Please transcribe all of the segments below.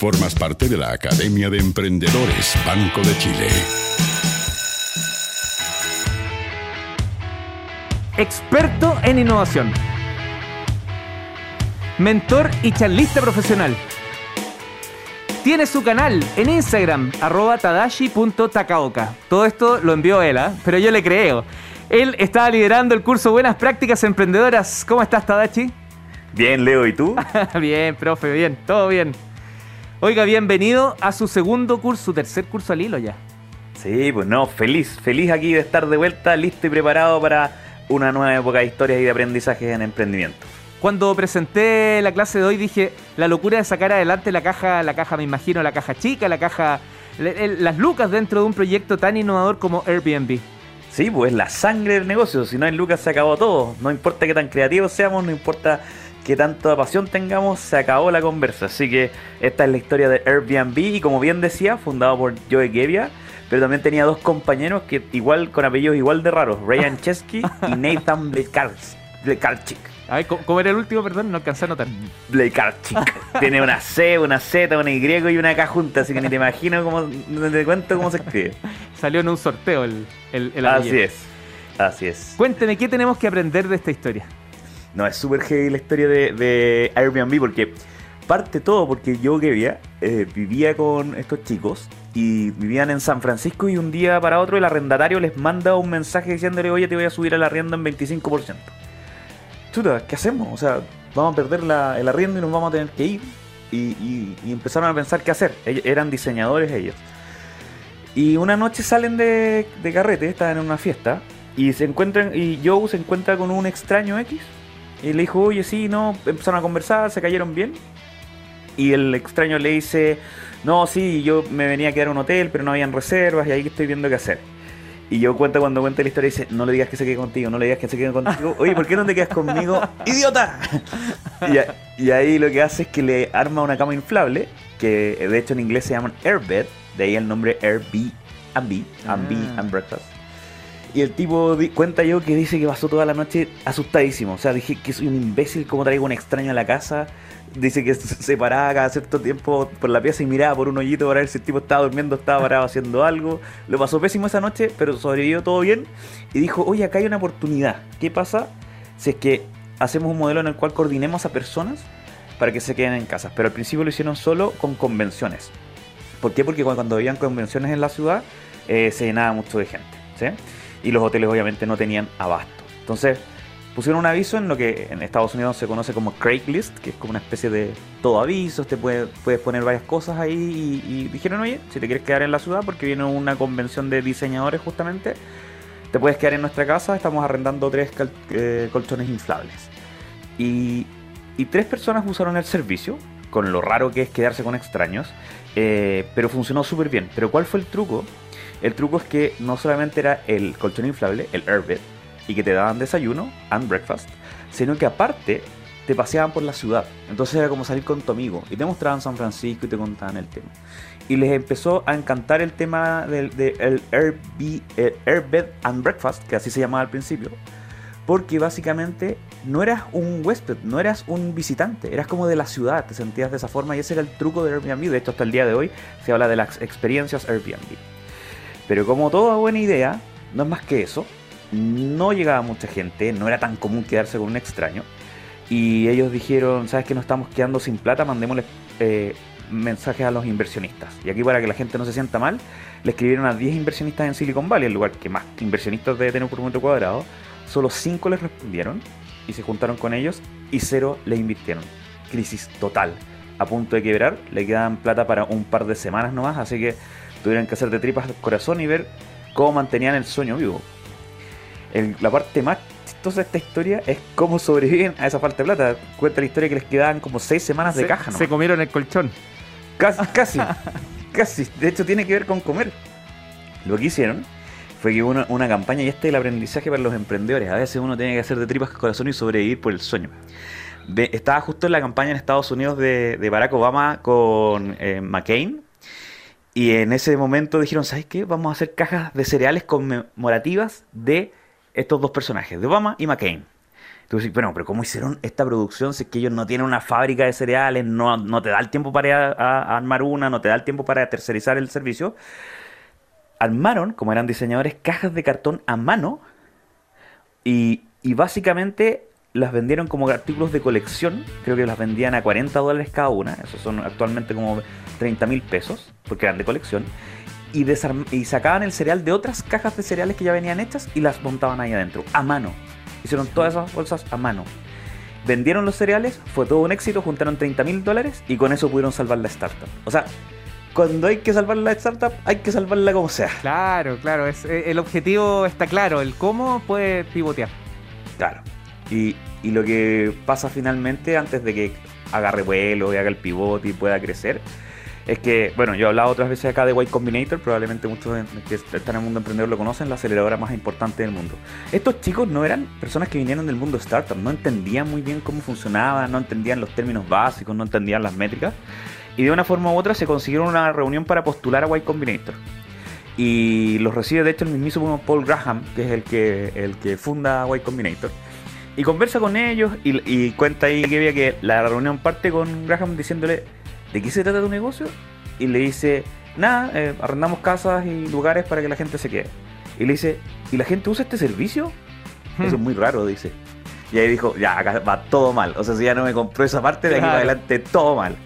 Formas parte de la Academia de Emprendedores Banco de Chile. Experto en innovación. Mentor y charlista profesional. Tiene su canal en Instagram, arroba tadashi.takaoka. Todo esto lo envió él, ¿ah? pero yo le creo. Él estaba liderando el curso Buenas Prácticas Emprendedoras. ¿Cómo estás, Tadashi? Bien, Leo, ¿y tú? bien, profe, bien, todo bien. Oiga, bienvenido a su segundo curso, su tercer curso al hilo ya. Sí, pues no, feliz, feliz aquí de estar de vuelta, listo y preparado para una nueva época de historias y de aprendizaje en emprendimiento. Cuando presenté la clase de hoy dije la locura de sacar adelante la caja, la caja me imagino, la caja chica, la caja, las lucas dentro de un proyecto tan innovador como Airbnb. Sí, pues la sangre del negocio, si no hay lucas se acabó todo, no importa qué tan creativos seamos, no importa qué tanta pasión tengamos, se acabó la conversa. Así que esta es la historia de Airbnb y como bien decía, fundado por Joe Gebbia, pero también tenía dos compañeros que igual con apellidos igual de raros, Ryan Chesky y Nathan Blekarczyk. A ¿cómo era el último, perdón? No alcancé a notar. Blekarczyk. Tiene una C, una Z, una Y y una K junta, así que ni te imagino cómo, no te cuento cómo se escribe. Salió en un sorteo el, el, Así es, así es. Cuénteme, ¿qué tenemos que aprender de esta historia? No, es súper heavy la historia de, Airbnb porque parte todo porque yo que vivía, eh, vivía con estos chicos y vivían en San Francisco y un día para otro el arrendatario les manda un mensaje diciéndole, oye, te voy a subir el arriendo en 25%. Chuta, ¿qué hacemos? O sea, vamos a perder el arriendo y nos vamos a tener que ir. Y, empezaron a pensar qué hacer. eran diseñadores ellos. Y una noche salen de, carrete, estaban en una fiesta, y se encuentran, y Joe se encuentra con un extraño X. Y le dijo, oye, sí, no, empezaron a conversar, se cayeron bien. Y el extraño le dice, no, sí, yo me venía a quedar en un hotel, pero no habían reservas, y ahí estoy viendo qué hacer. Y yo cuento cuando cuenta la historia, dice, no le digas que se quede contigo, no le digas que se quede contigo. Oye, ¿por qué no te quedas conmigo? ¡Idiota! Y, ahí lo que hace es que le arma una cama inflable, que de hecho en inglés se llaman airbed, de ahí el nombre Airbnb, and ah. and breakfast. Y el tipo cuenta yo que dice que pasó toda la noche asustadísimo. O sea, dije que soy un imbécil, como traigo un extraño a la casa dice que se paraba cada cierto tiempo por la pieza y miraba por un hoyito para ver si el tipo estaba durmiendo, estaba parado haciendo algo. Lo pasó pésimo esa noche, pero sobrevivió todo bien. Y dijo, oye, acá hay una oportunidad. ¿Qué pasa si es que hacemos un modelo en el cual coordinemos a personas para que se queden en casa? Pero al principio lo hicieron solo con convenciones. ¿Por qué? Porque cuando habían convenciones en la ciudad eh, se llenaba mucho de gente. ¿sí? Y los hoteles obviamente no tenían abasto. Entonces pusieron un aviso en lo que en Estados Unidos se conoce como Craigslist, que es como una especie de todo avisos, te puedes, puedes poner varias cosas ahí y, dijeron, oye, si te quieres quedar en la ciudad porque viene una convención de diseñadores justamente, te puedes quedar en nuestra casa, estamos arrendando tres eh, colchones inflables. Y, tres personas usaron el servicio, con lo raro que es quedarse con extraños, eh, pero funcionó súper bien. Pero ¿cuál fue el truco? El truco es que no solamente era el colchón inflable, el Airbed, y que te daban desayuno and breakfast, sino que aparte te paseaban por la ciudad. Entonces era como salir con tu amigo y te mostraban San Francisco y te contaban el tema. Y les empezó a encantar el tema del de, Airbed and Breakfast, que así se llamaba al principio, porque básicamente no eras un huésped, no eras un visitante, eras como de la ciudad, te sentías de esa forma y ese era el truco de Airbnb. De hecho, hasta el día de hoy se habla de las experiencias Airbnb. Pero como toda buena idea, no es más que eso, no llegaba mucha gente, no era tan común quedarse con un extraño. Y ellos dijeron, ¿sabes que no estamos quedando sin plata? Mandémosle eh, mensajes a los inversionistas. Y aquí para que la gente no se sienta mal, le escribieron a 10 inversionistas en Silicon Valley, el lugar que más inversionistas debe tener por metro cuadrado. Solo 5 les respondieron y se juntaron con ellos y cero le invirtieron. Crisis total. A punto de quebrar, le quedaban plata para un par de semanas nomás, así que tuvieron que hacer de tripas al corazón y ver cómo mantenían el sueño vivo la parte más chistosa de esta historia es cómo sobreviven a esa falta de plata. Cuenta la historia que les quedaban como seis semanas de caja. Se comieron el colchón. Casi, casi, casi. De hecho, tiene que ver con comer. Lo que hicieron fue que hubo una, campaña, y este es el aprendizaje para los emprendedores. A veces uno tiene que hacer de tripas corazón y sobrevivir por el sueño. estaba justo en la campaña en Estados Unidos de, Barack Obama con eh, McCain. Y en ese momento dijeron, ¿sabes qué? Vamos a hacer cajas de cereales conmemorativas de estos dos personajes, de Obama y McCain. Dices, bueno, pero ¿cómo hicieron esta producción si es que ellos no tienen una fábrica de cereales, no, no te da el tiempo para armar una, no te da el tiempo para tercerizar el servicio? Armaron, como eran diseñadores, cajas de cartón a mano y, y básicamente las vendieron como artículos de colección. Creo que las vendían a 40 dólares cada una. Esos son actualmente como 30 mil pesos, porque eran de colección. Y, y sacaban el cereal de otras cajas de cereales que ya venían hechas y las montaban ahí adentro, a mano. Hicieron todas esas bolsas a mano. Vendieron los cereales, fue todo un éxito, juntaron 30 mil dólares y con eso pudieron salvar la startup. O sea, cuando hay que salvar la startup, hay que salvarla como sea. Claro, claro. Es, eh, el objetivo está claro. El cómo puede pivotear. Claro. Y, y lo que pasa finalmente, antes de que agarre vuelo y haga el pivote y pueda crecer, es que, bueno, yo he hablado otras veces acá de Y Combinator, probablemente muchos que están en el mundo emprendedor lo conocen, la aceleradora más importante del mundo. Estos chicos no eran personas que vinieron del mundo startup, no entendían muy bien cómo funcionaba, no entendían los términos básicos, no entendían las métricas, y de una forma u otra se consiguieron una reunión para postular a Y Combinator. Y los recibe de hecho el mismísimo Paul Graham, que es el que, el que funda Y Combinator. Y conversa con ellos y, cuenta ahí que que la reunión parte con Graham diciéndole, ¿de qué se trata tu negocio? Y le dice, nada, eh, arrendamos casas y lugares para que la gente se quede. Y le dice, ¿y la gente usa este servicio? Eso es muy raro, dice. Y ahí dijo, ya, acá va todo mal. O sea, si ya no me compró esa parte, de aquí Claro. para adelante todo mal.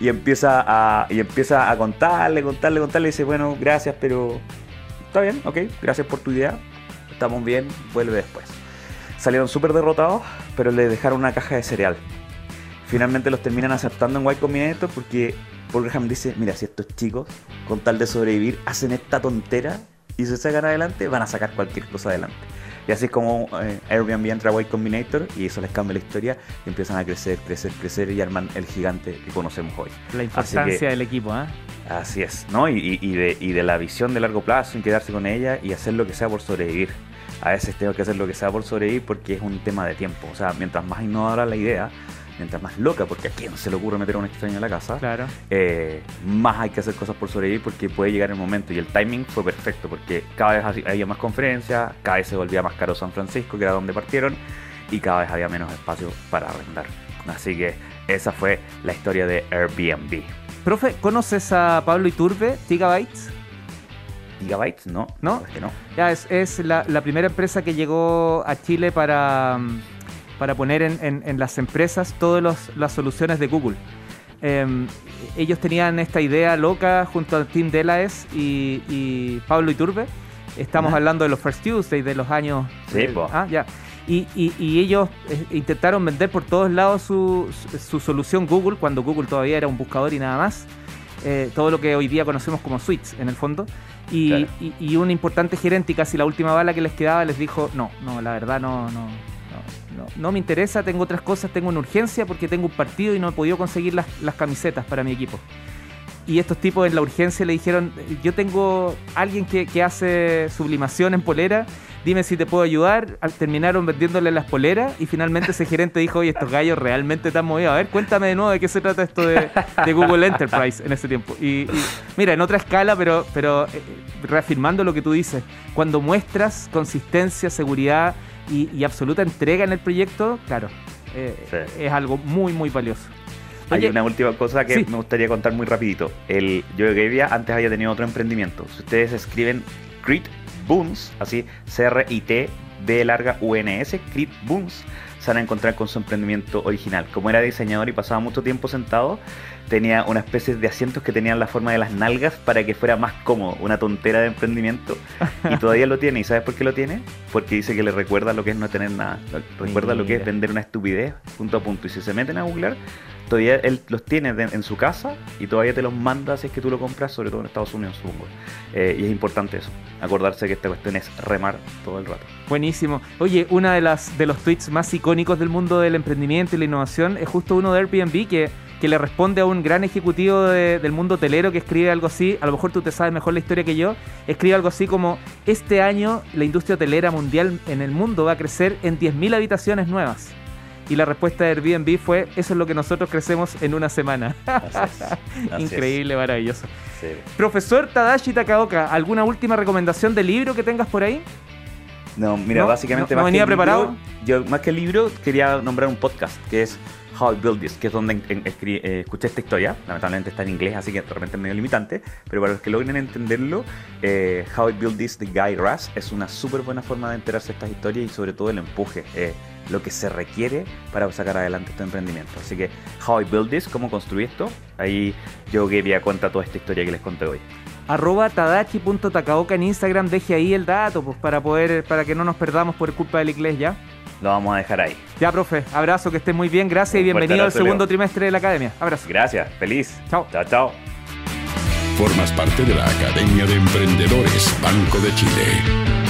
Y empieza a, y empieza a contarle, contarle, contarle. Y dice, bueno, gracias, pero está bien, ok, gracias por tu idea. Estamos bien, vuelve después. Salieron súper derrotados, pero le dejaron una caja de cereal. Finalmente los terminan aceptando en Y Combinator porque Paul Graham dice, mira, si estos chicos, con tal de sobrevivir, hacen esta tontera y se sacan adelante, van a sacar cualquier cosa adelante. Y así es como eh, Airbnb entra a Y Combinator y eso les cambia la historia y empiezan a crecer, crecer, crecer y arman el gigante que conocemos hoy. La importancia que- del equipo, ¿ah? Así es, ¿no? Y, y- y de, y de la visión de largo plazo, en quedarse con ella y hacer lo que sea por sobrevivir. A veces tengo que hacer lo que sea por sobrevivir porque es un tema de tiempo. O sea, mientras más innovadora la idea, mientras más loca, porque a quién se le ocurre meter a un extraño en la casa, Claro. eh, más hay que hacer cosas por sobrevivir porque puede llegar el momento. Y el timing fue perfecto porque cada vez ha- había más conferencias, cada vez se volvía más caro San Francisco, que era donde partieron, y cada vez había menos espacio para arrendar. Así que esa fue la historia de Airbnb. Profe, ¿conoces a Pablo Iturbe, Gigabytes? Gigabytes, no, ¿No? Es que no. Ya, es, es la, la primera empresa que llegó a Chile para, mm, para poner en, en- en las empresas todas las soluciones de Google. Em, ellos tenían esta idea loca junto a Tim Delaes y, y Pablo Iturbe. Estamos Ajá. hablando de los First Tuesday de los años. Sí, po. Ah, ya. Y, y- y ellos eh, intentaron vender por todos lados su, su- su solución Google, cuando Google todavía era un buscador y nada más. Eh, todo lo que hoy día conocemos como suites, en el fondo. Y, Claro. y un importante gerente, y casi la última bala que les quedaba, les dijo: No, no, la verdad no, no, no, no, me interesa, tengo otras cosas, tengo una urgencia porque tengo un partido y no he podido conseguir las, camisetas para mi equipo. Y estos tipos en la urgencia le dijeron, yo tengo alguien que, hace sublimación en polera, dime si te puedo ayudar. Terminaron vendiéndole las poleras y finalmente ese gerente dijo, oye, estos gallos realmente están movidos. A ver, cuéntame de nuevo de qué se trata esto de, Google Enterprise en ese tiempo. Y, mira, en otra escala, pero, pero eh, reafirmando lo que tú dices, cuando muestras consistencia, seguridad y, y absoluta entrega en el proyecto, claro, eh, Sí. es algo muy, muy valioso. Hay una última cosa que sí. me gustaría contar muy rapidito. El Yo Gavia antes había tenido otro emprendimiento. Si ustedes escriben Crit Boons, así C-R-I-T B larga U-N-S, Crit Boons, se van a encontrar con su emprendimiento original. Como era diseñador y pasaba mucho tiempo sentado, tenía una especie de asientos que tenían la forma de las nalgas para que fuera más cómodo. Una tontera de emprendimiento. Y todavía lo tiene. ¿Y sabes por qué lo tiene? Porque dice que le recuerda lo que es no tener nada. Recuerda lo que es vender una estupidez punto a punto. Y si se meten a googlear, todavía él los tiene en su casa y todavía te los manda si es que tú lo compras, sobre todo en Estados Unidos, supongo. Eh, y es importante eso, acordarse que esta cuestión es remar todo el rato. Buenísimo. Oye, una de de los tweets más icónicos del mundo del emprendimiento y la innovación es justo uno de Airbnb que, que le responde a un gran ejecutivo de- del mundo hotelero que escribe algo así, a lo mejor tú te sabes mejor la historia que yo, escribe algo así como, este año la industria hotelera mundial en el mundo va a crecer en 10.000 habitaciones nuevas. Y la respuesta de Airbnb fue, eso es lo que nosotros crecemos en una semana. Así es, así es. Increíble, maravilloso. Sí. Profesor Tadashi Takaoka, ¿alguna última recomendación de libro que tengas por ahí? No, mira, ¿No? básicamente ¿No- no más venía que el libro, preparado? yo más que el libro quería nombrar un podcast que es How I Built This, que es donde en- eh, escuché esta historia. Lamentablemente está en inglés, así que de repente es medio limitante. Pero para los que logren entenderlo, eh, How I Built This de Guy Raz es una súper buena forma de enterarse de estas historias y sobre todo el empuje, eh, lo que se requiere para sacar adelante este emprendimiento. Así que How I Built This, cómo construí esto, ahí yo Gavia cuenta toda esta historia que les conté hoy. Arroba tadachi.takaoka en Instagram, deje ahí el dato pues, para poder, para que no nos perdamos por culpa del inglés ya. Lo vamos a dejar ahí. Ya, profe, abrazo, que estés muy bien, gracias y bienvenido al segundo Leo. trimestre de la academia. Abrazo. Gracias, feliz. Chao. Chao, chao. Formas parte de la Academia de Emprendedores Banco de Chile.